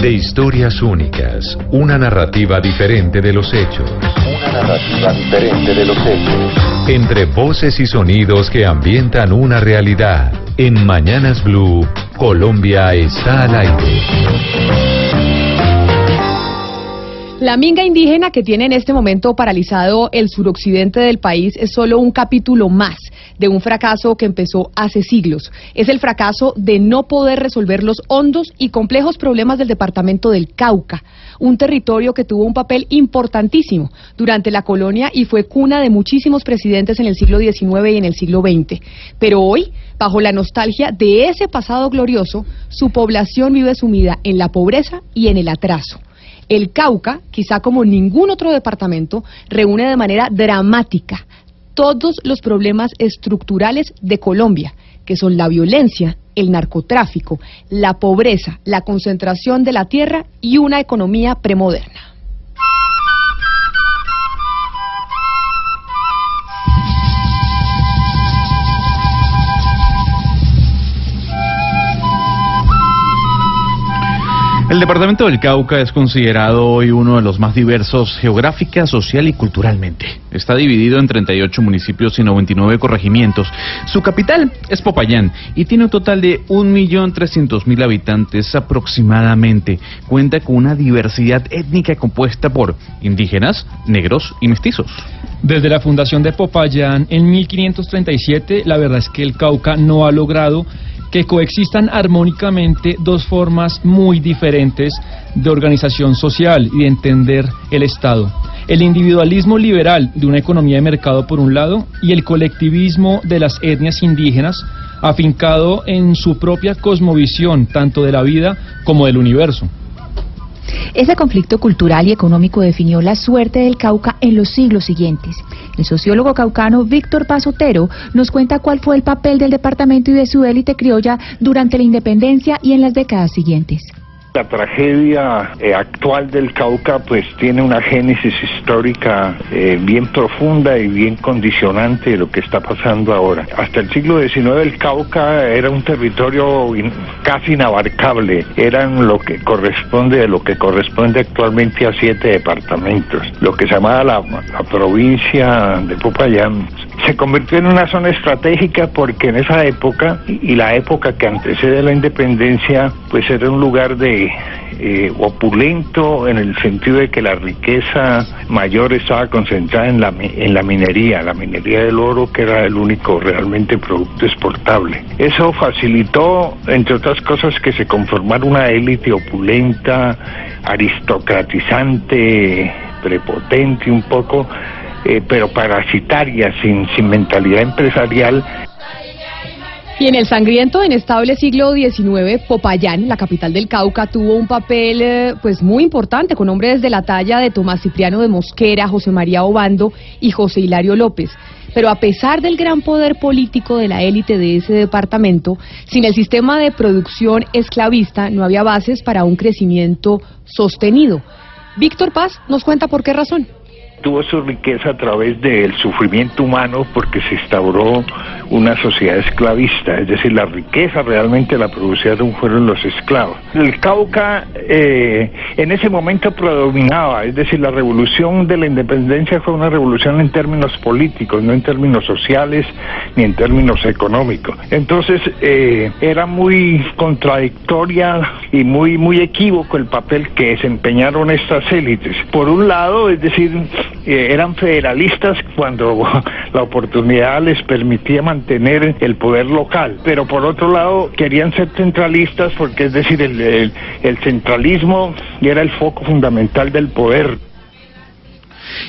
De historias únicas, una narrativa diferente de los hechos. Una narrativa diferente de los hechos. Entre voces y sonidos que ambientan una realidad. En Mañanas Blue, Colombia está al aire. La minga indígena que tiene en este momento paralizado el suroccidente del país es solo un capítulo más de un fracaso que empezó hace siglos. Es el fracaso de no poder resolver los hondos y complejos problemas del departamento del Cauca, un territorio que tuvo un papel importantísimo durante la colonia y fue cuna de muchísimos presidentes en el siglo XIX y en el siglo XX. Pero hoy, bajo la nostalgia de ese pasado glorioso, su población vive sumida en la pobreza y en el atraso. El Cauca, quizá como ningún otro departamento, reúne de manera dramática todos los problemas estructurales de Colombia, que son la violencia, el narcotráfico, la pobreza, la concentración de la tierra y una economía premoderna. El departamento del Cauca es considerado hoy uno de los más diversos geográfica, social y culturalmente. Está dividido en 38 municipios y 99 corregimientos. Su capital es Popayán y tiene un total de 1.300.000 habitantes aproximadamente. Cuenta con una diversidad étnica compuesta por indígenas, negros y mestizos. Desde la fundación de Popayán en 1537, la verdad es que el Cauca no ha logrado que coexistan armónicamente dos formas muy diferentes de organización social y de entender el Estado. El individualismo liberal de una economía de mercado por un lado y el colectivismo de las etnias indígenas afincado en su propia cosmovisión tanto de la vida como del universo. Ese conflicto cultural y económico definió la suerte del Cauca en los siglos siguientes. El sociólogo caucano Víctor Pasotero nos cuenta cuál fue el papel del departamento y de su élite criolla durante la independencia y en las décadas siguientes. La tragedia eh, actual del Cauca pues tiene una génesis histórica eh, bien profunda y bien condicionante de lo que está pasando ahora. Hasta el siglo XIX el Cauca era un territorio casi inabarcable, eran lo que corresponde de lo que corresponde actualmente a siete departamentos, lo que se llamaba la, la provincia de Popayán se convirtió en una zona estratégica porque en esa época y la época que antecede la independencia, pues era un lugar de eh, opulento en el sentido de que la riqueza mayor estaba concentrada en la, en la minería, la minería del oro que era el único realmente producto exportable. Eso facilitó, entre otras cosas, que se conformara una élite opulenta, aristocratizante, prepotente un poco, eh, pero parasitaria, sin, sin mentalidad empresarial. Y en el sangriento, inestable siglo XIX, Popayán, la capital del Cauca, tuvo un papel eh, pues muy importante con hombres de la talla de Tomás Cipriano de Mosquera, José María Obando y José Hilario López. Pero a pesar del gran poder político de la élite de ese departamento, sin el sistema de producción esclavista no había bases para un crecimiento sostenido. Víctor Paz nos cuenta por qué razón tuvo su riqueza a través del sufrimiento humano porque se instauró una sociedad esclavista, es decir, la riqueza realmente la producieron fueron los esclavos. El Cauca eh, en ese momento predominaba, es decir, la revolución de la independencia fue una revolución en términos políticos, no en términos sociales ni en términos económicos. Entonces eh, era muy contradictoria y muy muy equívoco el papel que desempeñaron estas élites. Por un lado, es decir, eh, eran federalistas cuando la oportunidad les permitía mantener el poder local, pero por otro lado querían ser centralistas porque es decir, el, el, el centralismo era el foco fundamental del poder.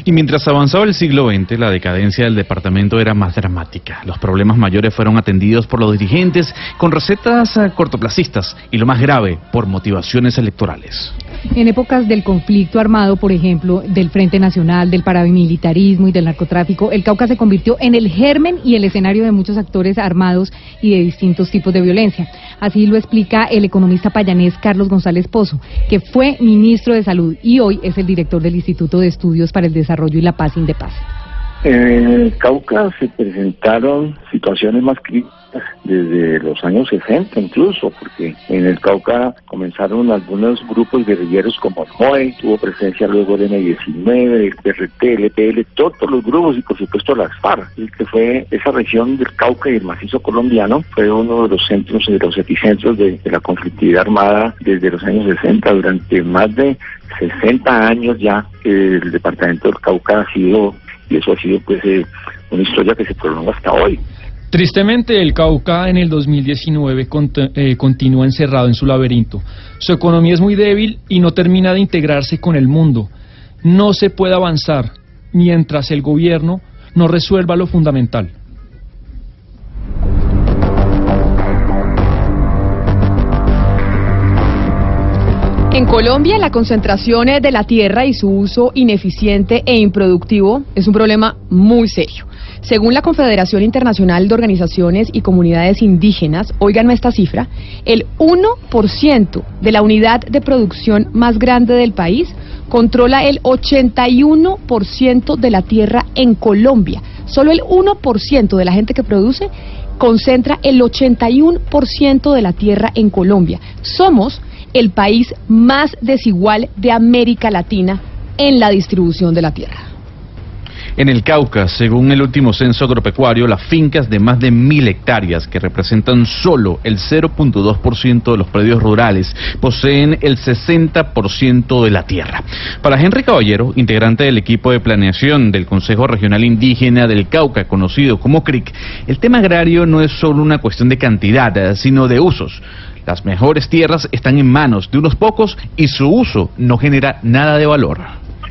Y mientras avanzaba el siglo XX, la decadencia del departamento era más dramática. Los problemas mayores fueron atendidos por los dirigentes con recetas eh, cortoplacistas y lo más grave, por motivaciones electorales. En épocas del conflicto armado, por ejemplo, del Frente Nacional, del paramilitarismo y del narcotráfico, el Cauca se convirtió en el germen y el escenario de muchos actores armados y de distintos tipos de violencia. Así lo explica el economista payanés Carlos González Pozo, que fue ministro de Salud y hoy es el director del Instituto de Estudios para el Desarrollo y la Paz, Indepaz. En el Cauca se presentaron situaciones más críticas desde los años 60 incluso, porque en el Cauca comenzaron algunos grupos guerrilleros como el MOE, tuvo presencia luego el M19, el PRT, el EPL, todos los grupos y por supuesto las FARC, y que fue esa región del Cauca y el macizo colombiano, fue uno de los centros, de los epicentros de, de la conflictividad armada desde los años 60, durante más de 60 años ya el departamento del Cauca ha sido, y eso ha sido pues eh, una historia que se prolonga hasta hoy. Tristemente, el Cauca en el 2019 cont- eh, continúa encerrado en su laberinto. Su economía es muy débil y no termina de integrarse con el mundo. No se puede avanzar mientras el gobierno no resuelva lo fundamental. En Colombia, la concentración de la tierra y su uso ineficiente e improductivo es un problema muy serio. Según la Confederación Internacional de Organizaciones y Comunidades Indígenas, oigan esta cifra, el 1% de la unidad de producción más grande del país controla el 81% de la tierra en Colombia. Solo el 1% de la gente que produce concentra el 81% de la tierra en Colombia. Somos el país más desigual de América Latina en la distribución de la tierra. En el Cauca, según el último censo agropecuario, las fincas de más de mil hectáreas, que representan solo el 0.2% de los predios rurales, poseen el 60% de la tierra. Para Henry Caballero, integrante del equipo de planeación del Consejo Regional Indígena del Cauca, conocido como CRIC, el tema agrario no es solo una cuestión de cantidad, sino de usos. Las mejores tierras están en manos de unos pocos y su uso no genera nada de valor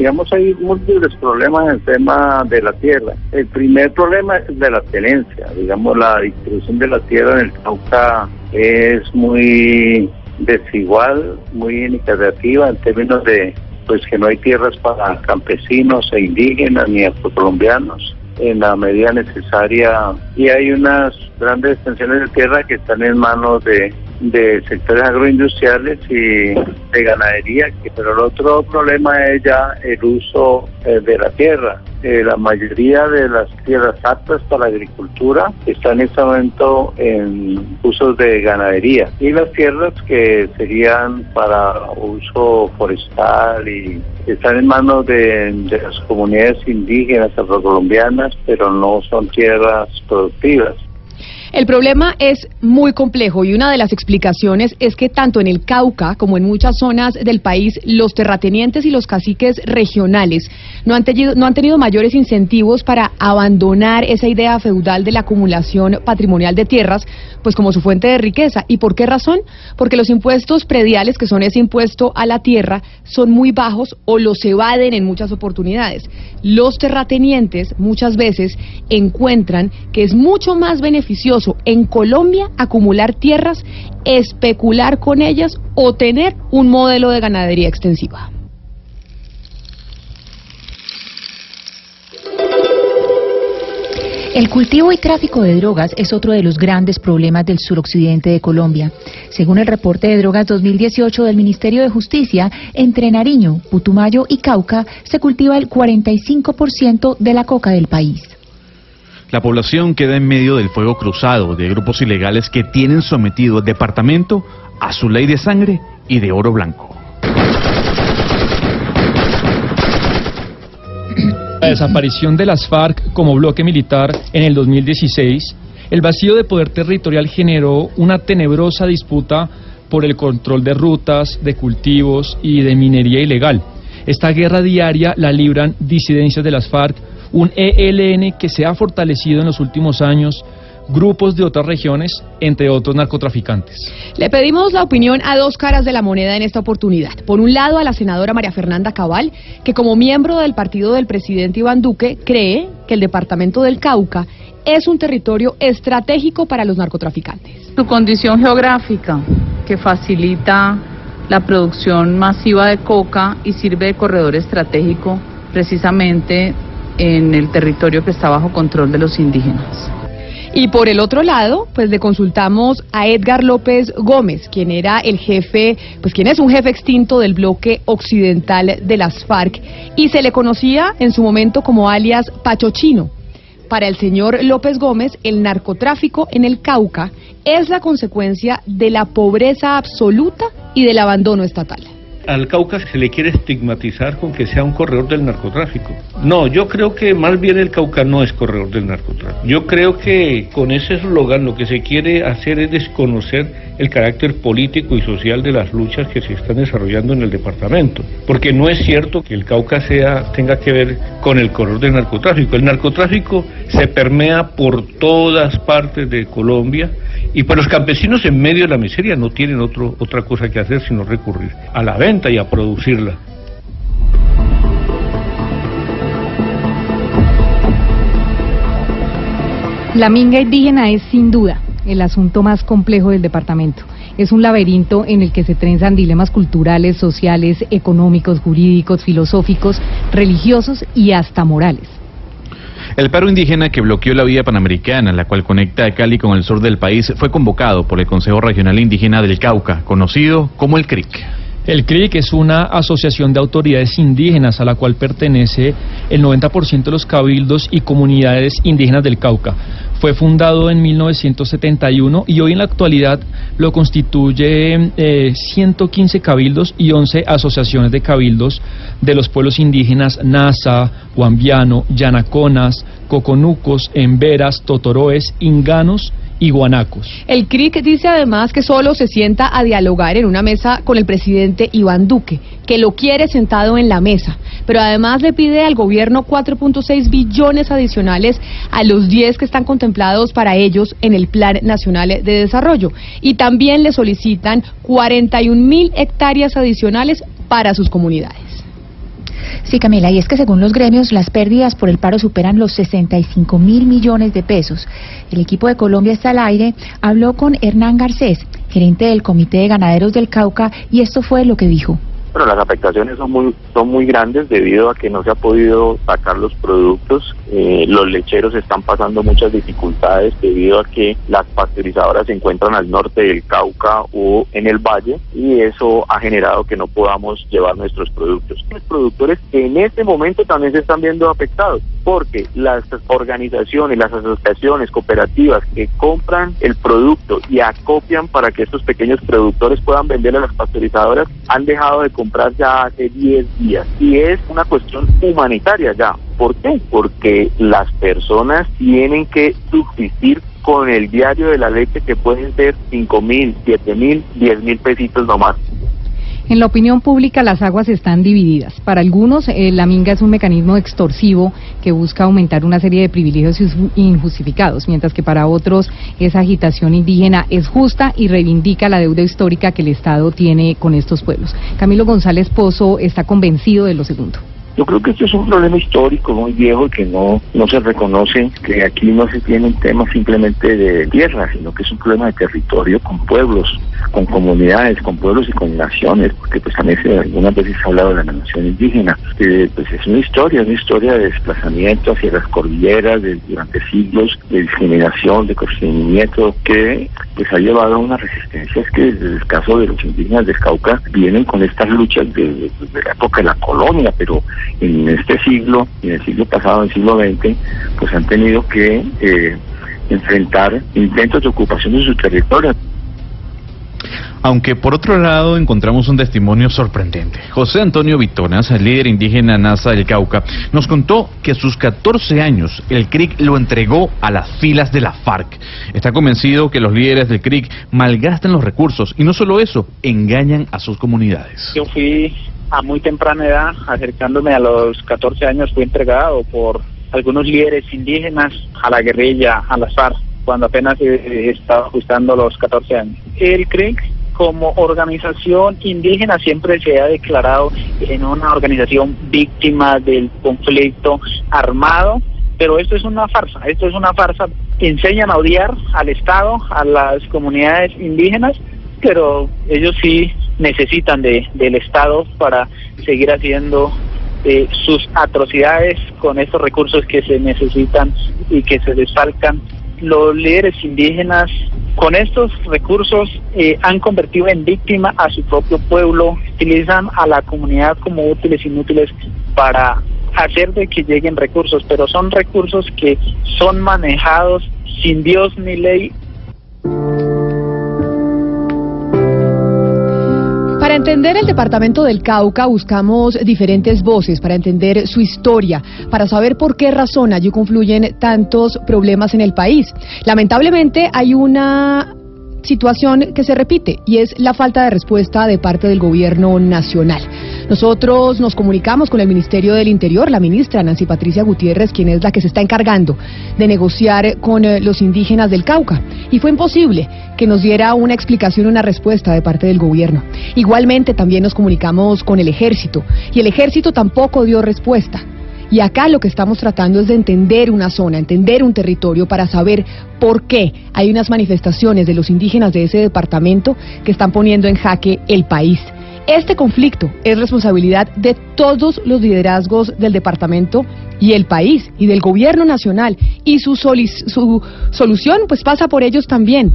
digamos, hay múltiples problemas en el tema de la tierra. El primer problema es de la tenencia. Digamos, la distribución de la tierra en el Cauca es muy desigual, muy inequitativa en términos de pues que no hay tierras para campesinos e indígenas ni afrocolombianos en la medida necesaria y hay unas grandes extensiones de tierra que están en manos de de sectores agroindustriales y de ganadería, pero el otro problema es ya el uso eh, de la tierra. Eh, la mayoría de las tierras aptas para la agricultura están en este momento en usos de ganadería y las tierras que serían para uso forestal y están en manos de, las comunidades indígenas afrocolombianas, pero no son tierras productivas. El problema es muy complejo y una de las explicaciones es que tanto en el Cauca como en muchas zonas del país los terratenientes y los caciques regionales no han, tenido, no han tenido mayores incentivos para abandonar esa idea feudal de la acumulación patrimonial de tierras, pues como su fuente de riqueza. ¿Y por qué razón? Porque los impuestos prediales, que son ese impuesto a la tierra, son muy bajos o los evaden en muchas oportunidades. Los terratenientes muchas veces encuentran que es mucho más beneficioso en Colombia acumular tierras, especular con ellas o tener un modelo de ganadería extensiva. El cultivo y tráfico de drogas es otro de los grandes problemas del suroccidente de Colombia. Según el reporte de drogas 2018 del Ministerio de Justicia, entre Nariño, Putumayo y Cauca se cultiva el 45% de la coca del país. La población queda en medio del fuego cruzado de grupos ilegales que tienen sometido al departamento a su ley de sangre y de oro blanco. La desaparición de las FARC como bloque militar en el 2016, el vacío de poder territorial generó una tenebrosa disputa por el control de rutas, de cultivos y de minería ilegal. Esta guerra diaria la libran disidencias de las FARC, un ELN que se ha fortalecido en los últimos años, grupos de otras regiones, entre otros narcotraficantes. Le pedimos la opinión a dos caras de la moneda en esta oportunidad. Por un lado, a la senadora María Fernanda Cabal, que como miembro del partido del presidente Iván Duque cree que el departamento del Cauca es un territorio estratégico para los narcotraficantes. Su condición geográfica, que facilita la producción masiva de coca y sirve de corredor estratégico precisamente en el territorio que está bajo control de los indígenas. Y por el otro lado, pues le consultamos a Edgar López Gómez, quien era el jefe, pues quien es un jefe extinto del bloque occidental de las FARC y se le conocía en su momento como alias Pachochino. Para el señor López Gómez, el narcotráfico en el Cauca es la consecuencia de la pobreza absoluta y del abandono estatal al Cauca se le quiere estigmatizar con que sea un corredor del narcotráfico. No, yo creo que más bien el Cauca no es corredor del narcotráfico. Yo creo que con ese eslogan lo que se quiere hacer es desconocer el carácter político y social de las luchas que se están desarrollando en el departamento. Porque no es cierto que el Cauca sea, tenga que ver con el corredor del narcotráfico. El narcotráfico se permea por todas partes de Colombia y pues los campesinos en medio de la miseria no tienen otro, otra cosa que hacer sino recurrir a la venta y a producirla. La minga indígena es sin duda el asunto más complejo del departamento. Es un laberinto en el que se trenzan dilemas culturales, sociales, económicos, jurídicos, filosóficos, religiosos y hasta morales. El paro indígena que bloqueó la vía panamericana, la cual conecta a Cali con el sur del país, fue convocado por el Consejo Regional Indígena del Cauca, conocido como el CRIC. El CRIC es una asociación de autoridades indígenas a la cual pertenece el 90% de los cabildos y comunidades indígenas del Cauca. Fue fundado en 1971 y hoy en la actualidad lo constituye 115 eh, cabildos y 11 asociaciones de cabildos de los pueblos indígenas Nasa, Huambiano, Yanaconas, Coconucos, Emberas, Totoroes, Inganos El CRIC dice además que solo se sienta a dialogar en una mesa con el presidente Iván Duque, que lo quiere sentado en la mesa, pero además le pide al gobierno 4.6 billones adicionales a los 10 que están contemplados para ellos en el Plan Nacional de Desarrollo y también le solicitan 41 mil hectáreas adicionales para sus comunidades. Sí, Camila, y es que según los gremios, las pérdidas por el paro superan los 65 mil millones de pesos. El equipo de Colombia está al aire, habló con Hernán Garcés, gerente del Comité de Ganaderos del Cauca, y esto fue lo que dijo pero las afectaciones son muy son muy grandes debido a que no se ha podido sacar los productos. Eh, los lecheros están pasando muchas dificultades debido a que las pasteurizadoras se encuentran al norte del Cauca o en el valle y eso ha generado que no podamos llevar nuestros productos. Los productores en este momento también se están viendo afectados porque las organizaciones las asociaciones cooperativas que compran el producto y acopian para que estos pequeños productores puedan vender a las pasteurizadoras han dejado de comprar ya hace 10 días. Y es una cuestión humanitaria ya. ¿Por qué? Porque las personas tienen que subsistir con el diario de la leche que pueden ser 5 mil, 7 mil, 10 mil pesitos nomás. En la opinión pública las aguas están divididas. Para algunos eh, la minga es un mecanismo extorsivo que busca aumentar una serie de privilegios injustificados, mientras que para otros esa agitación indígena es justa y reivindica la deuda histórica que el Estado tiene con estos pueblos. Camilo González Pozo está convencido de lo segundo. Yo creo que esto es un problema histórico muy viejo y que no, no se reconoce que aquí no se tiene un tema simplemente de tierra, sino que es un problema de territorio con pueblos, con comunidades, con pueblos y con naciones, porque pues también se, algunas veces se ha hablado de la nación indígena. que pues es una historia, una historia de desplazamiento hacia las cordilleras durante siglos, de discriminación, de constreñimiento, que pues ha llevado a una resistencia. Es que desde el caso de los indígenas del Cauca vienen con estas luchas de, de la época de la colonia, pero en este siglo y en el siglo pasado, en el siglo XX, pues han tenido que eh, enfrentar intentos de ocupación de su territorio. Aunque por otro lado encontramos un testimonio sorprendente. José Antonio Vitonas, líder indígena NASA del Cauca, nos contó que a sus 14 años el CRIC lo entregó a las filas de la FARC. Está convencido que los líderes del CRIC malgastan los recursos y no solo eso, engañan a sus comunidades. Yo fui a muy temprana edad, acercándome a los 14 años, fui entregado por algunos líderes indígenas a la guerrilla, a la FARC, cuando apenas estaba ajustando los 14 años. El CRIC como organización indígena siempre se ha declarado en una organización víctima del conflicto armado, pero esto es una farsa, esto es una farsa. Enseñan a odiar al Estado, a las comunidades indígenas, pero ellos sí necesitan de, del Estado para seguir haciendo eh, sus atrocidades con estos recursos que se necesitan y que se desfalcan los líderes indígenas con estos recursos eh, han convertido en víctima a su propio pueblo, utilizan a la comunidad como útiles inútiles para hacer de que lleguen recursos, pero son recursos que son manejados sin Dios ni ley entender el departamento del Cauca buscamos diferentes voces, para entender su historia, para saber por qué razón allí confluyen tantos problemas en el país. Lamentablemente hay una situación que se repite y es la falta de respuesta de parte del gobierno nacional. Nosotros nos comunicamos con el Ministerio del Interior, la ministra Nancy Patricia Gutiérrez, quien es la que se está encargando de negociar con eh, los indígenas del Cauca. Y fue imposible que nos diera una explicación, una respuesta de parte del gobierno. Igualmente también nos comunicamos con el ejército y el ejército tampoco dio respuesta. Y acá lo que estamos tratando es de entender una zona, entender un territorio para saber por qué hay unas manifestaciones de los indígenas de ese departamento que están poniendo en jaque el país. Este conflicto es responsabilidad de todos los liderazgos del departamento y el país y del gobierno nacional y su, su solución pues pasa por ellos también.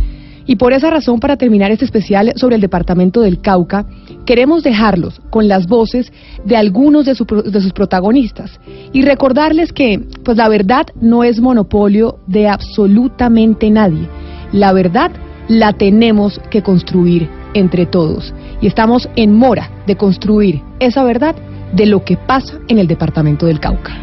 Y por esa razón, para terminar este especial sobre el departamento del Cauca, queremos dejarlos con las voces de algunos de, sus protagonistas y recordarles que pues la verdad no es monopolio de absolutamente nadie. La verdad la tenemos que construir entre todos y estamos en mora de construir esa verdad de lo que pasa en el departamento del Cauca.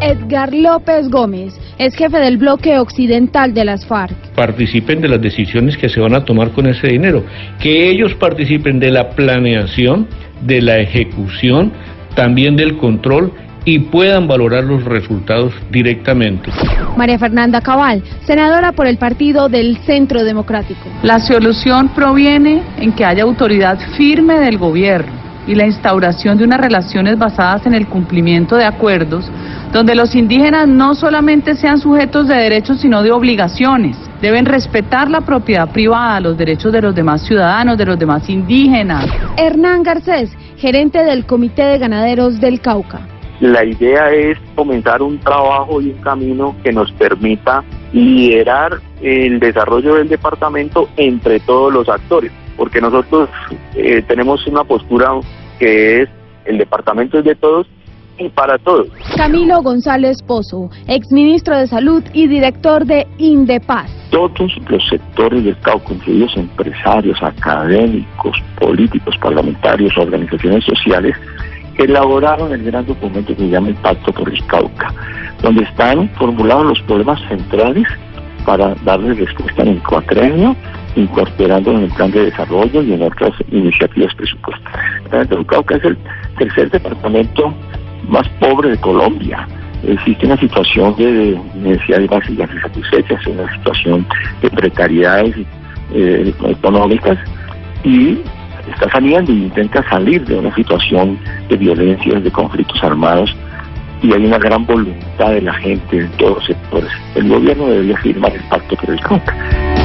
Edgar López Gómez es jefe del bloque occidental de las FARC. Participen de las decisiones que se van a tomar con ese dinero, que ellos participen de la planeación, de la ejecución, también del control y puedan valorar los resultados directamente. María Fernanda Cabal, senadora por el Partido del Centro Democrático. La solución proviene en que haya autoridad firme del gobierno y la instauración de unas relaciones basadas en el cumplimiento de acuerdos donde los indígenas no solamente sean sujetos de derechos, sino de obligaciones. Deben respetar la propiedad privada, los derechos de los demás ciudadanos, de los demás indígenas. Hernán Garcés, gerente del Comité de Ganaderos del Cauca. La idea es comenzar un trabajo y un camino que nos permita liderar el desarrollo del departamento entre todos los actores, porque nosotros eh, tenemos una postura que es el departamento es de todos y para todos. Camilo González Pozo, exministro de Salud y director de Indepaz. Todos los sectores del Cauca, incluidos empresarios, académicos, políticos, parlamentarios, organizaciones sociales, elaboraron el gran documento que se llama el Pacto por el Cauca, donde están formulados los problemas centrales para darle respuesta en el cuatrenio, incorporando en el plan de desarrollo y en otras iniciativas presupuestarias. El Cauca es el tercer departamento más pobre de Colombia. Existe una situación de necesidades básicas insatisfechas, una situación de precariedades eh, económicas y está saliendo y intenta salir de una situación de violencias, de conflictos armados y hay una gran voluntad de la gente en todos los sectores. El gobierno debería firmar el pacto por el.